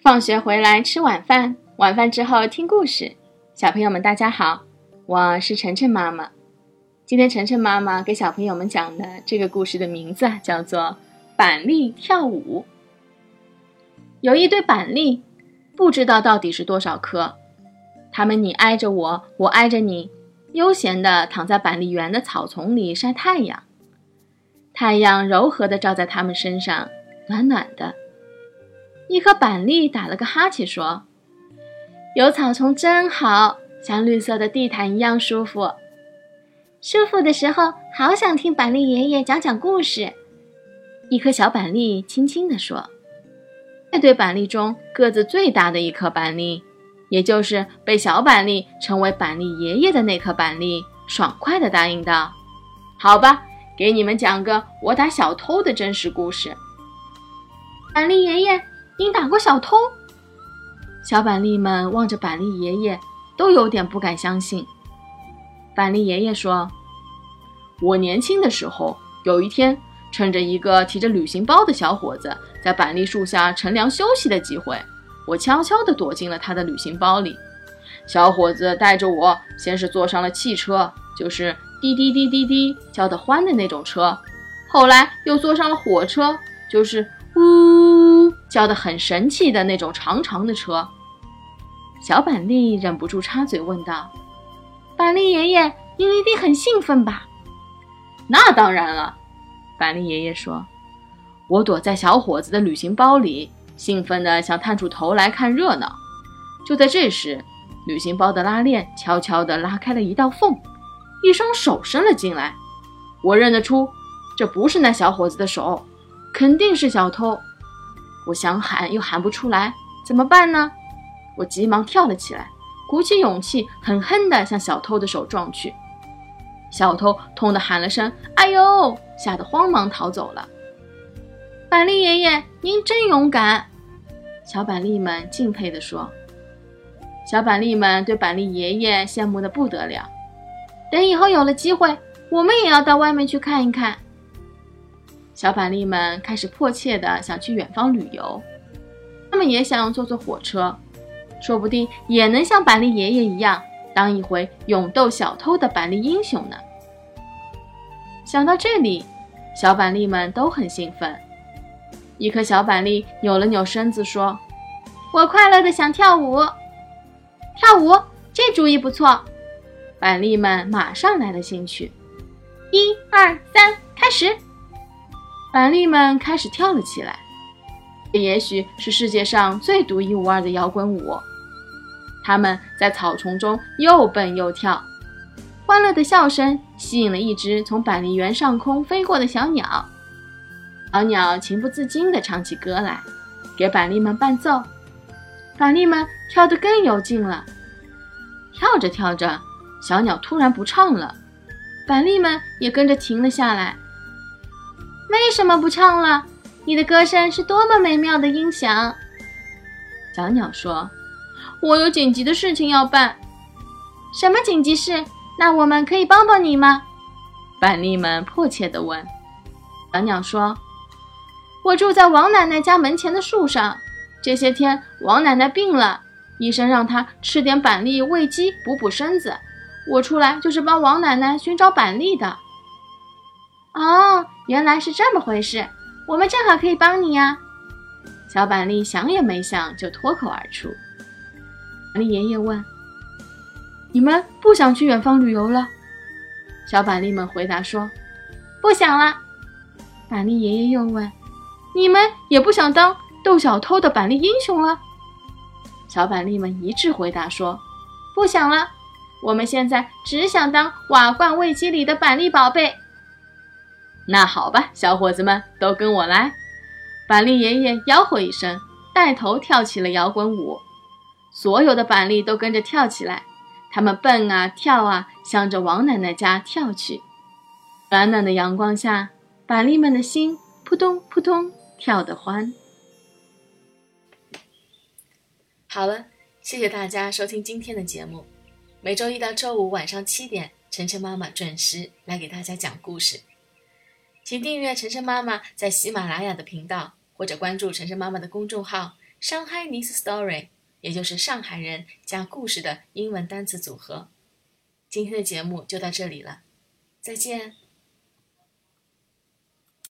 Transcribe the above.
放学回来吃晚饭，晚饭之后听故事。小朋友们，大家好，我是晨晨妈妈。今天晨晨妈妈给小朋友们讲的这个故事的名字叫做《板栗跳舞》。有一堆板栗，不知道到底是多少颗。它们你挨着我，我挨着你，悠闲地躺在板栗园的草丛里晒太阳。太阳柔和地照在它们身上，暖暖的。一颗板栗打了个哈欠，说：“有草丛真好，像绿色的地毯一样舒服。舒服的时候，好想听板栗爷爷讲讲故事。”一颗小板栗轻轻地说：“这对板栗中个子最大的一颗板栗，也就是被小板栗称为板栗爷爷的那颗板栗，爽快地答应道：‘好吧，给你们讲个我打小偷的真实故事。’板栗爷爷。”你打过小偷？小板栗们望着板栗爷爷，都有点不敢相信。板栗爷爷说：“我年轻的时候，有一天，趁着一个提着旅行包的小伙子在板栗树下乘凉休息的机会，我悄悄地躲进了他的旅行包里。小伙子带着我，先是坐上了汽车，就是滴滴滴滴滴叫得欢的那种车，后来又坐上了火车，就是呜。”叫得很神气的那种长长的车，小板栗忍不住插嘴问道：“板栗爷爷，您一定很兴奋吧？”“那当然了。”板栗爷爷说，“我躲在小伙子的旅行包里，兴奋地想探出头来看热闹。就在这时，旅行包的拉链悄悄地拉开了一道缝，一双手伸了进来。我认得出，这不是那小伙子的手，肯定是小偷。”我想喊又喊不出来，怎么办呢？我急忙跳了起来，鼓起勇气，狠狠地向小偷的手撞去。小偷痛得喊了声“哎呦”，吓得慌忙逃走了。板栗爷爷，您真勇敢！小板栗们敬佩地说。小板栗们对板栗爷爷羡慕得不得了。等以后有了机会，我们也要到外面去看一看。小板栗们开始迫切地想去远方旅游，他们也想坐坐火车，说不定也能像板栗爷爷一样，当一回勇斗小偷的板栗英雄呢。想到这里，小板栗们都很兴奋。一颗小板栗扭了扭身子，说：“我快乐的想跳舞，跳舞，这主意不错。”板栗们马上来了兴趣，一二三，开始。板栗们开始跳了起来，这也许是世界上最独一无二的摇滚舞。他们在草丛中又蹦又跳，欢乐的笑声吸引了一只从板栗园上空飞过的小鸟。小鸟情不自禁地唱起歌来，给板栗们伴奏。板栗们跳得更有劲了。跳着跳着，小鸟突然不唱了，板栗们也跟着停了下来。为什么不唱了？你的歌声是多么美妙的音响！小鸟说：“我有紧急的事情要办。”什么紧急事？那我们可以帮帮你吗？板栗们迫切地问。小鸟说：“我住在王奶奶家门前的树上。这些天，王奶奶病了，医生让她吃点板栗喂鸡，补补身子。我出来就是帮王奶奶寻找板栗的。”哦，原来是这么回事，我们正好可以帮你呀！小板栗想也没想就脱口而出。板栗爷爷问：“你们不想去远方旅游了？”小板栗们回答说：“不想了。”板栗爷爷又问：“你们也不想当斗小偷的板栗英雄了？”小板栗们一致回答说：“不想了，我们现在只想当瓦罐喂鸡里的板栗宝贝。”那好吧，小伙子们都跟我来！板栗爷爷吆喝一声，带头跳起了摇滚舞。所有的板栗都跟着跳起来，他们蹦啊跳啊，向着王奶奶家跳去。暖暖的阳光下，板栗们的心扑通扑通跳得欢。好了，谢谢大家收听今天的节目。每周一到周五晚上七点，晨晨妈妈准时来给大家讲故事。请订阅晨晨妈妈在喜马拉雅的频道，或者关注晨晨妈妈的公众号上海 n i s story，也就是上海人加故事的英文单词组合。今天的节目就到这里了，再见。